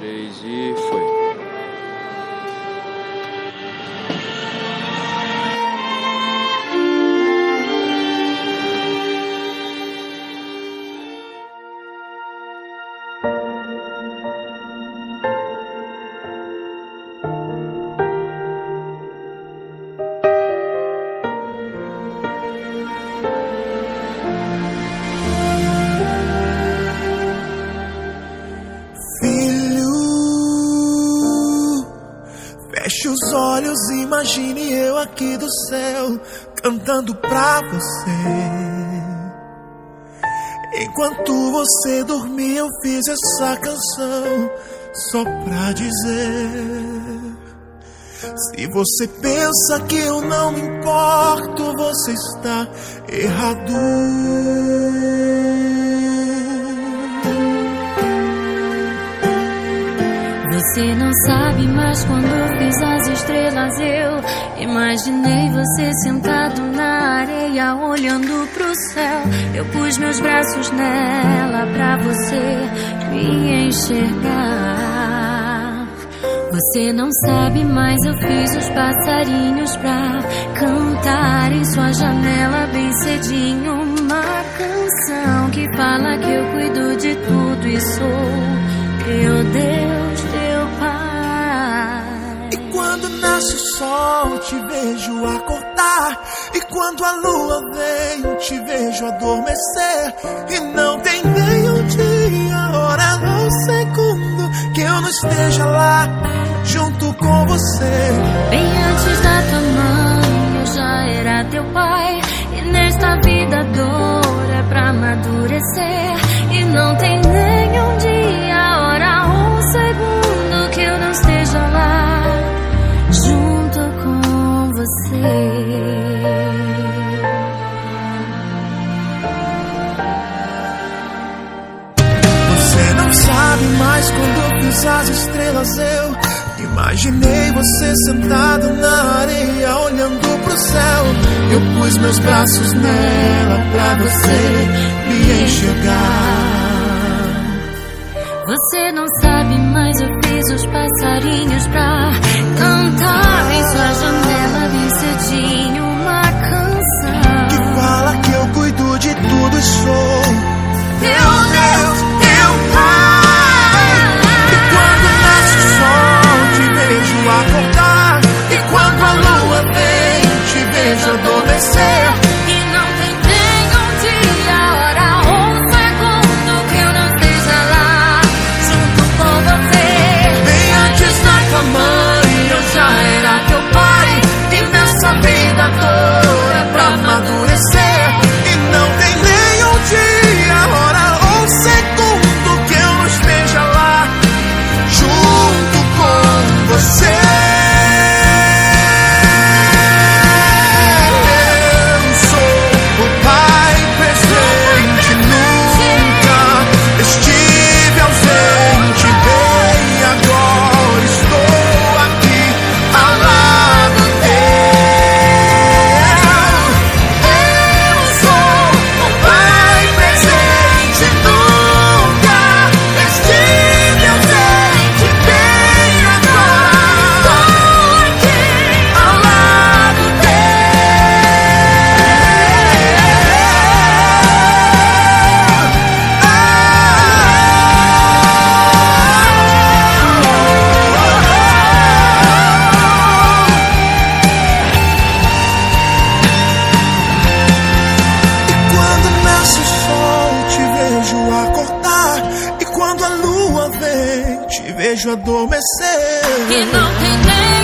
três e foi. Os olhos, imagine eu aqui do céu cantando pra você. Enquanto você dormia, eu fiz essa canção só pra dizer. Se você pensa que eu não me importo, você está errado. Você não sabe, mas quando fiz as estrelas eu imaginei você sentado na areia olhando pro céu. Eu pus meus braços nela pra você me enxergar. Você não sabe, mas eu fiz os passarinhos pra cantar em sua janela bem cedinho uma canção que fala que eu cuido de tudo e sou nasce o sol, te vejo acordar. E quando a lua vem, te vejo adormecer. E não tem nem um dia, hora ou segundo que eu não esteja lá, junto com você. Bem antes da tua mãe, eu já era teu pai. Mas quando fiz as estrelas eu imaginei você sentado na areia olhando pro céu. Eu pus meus braços nela pra você me enxergar. Você não sabe, mas eu fiz os passarinhos pra cantar adormecer. E não tem nem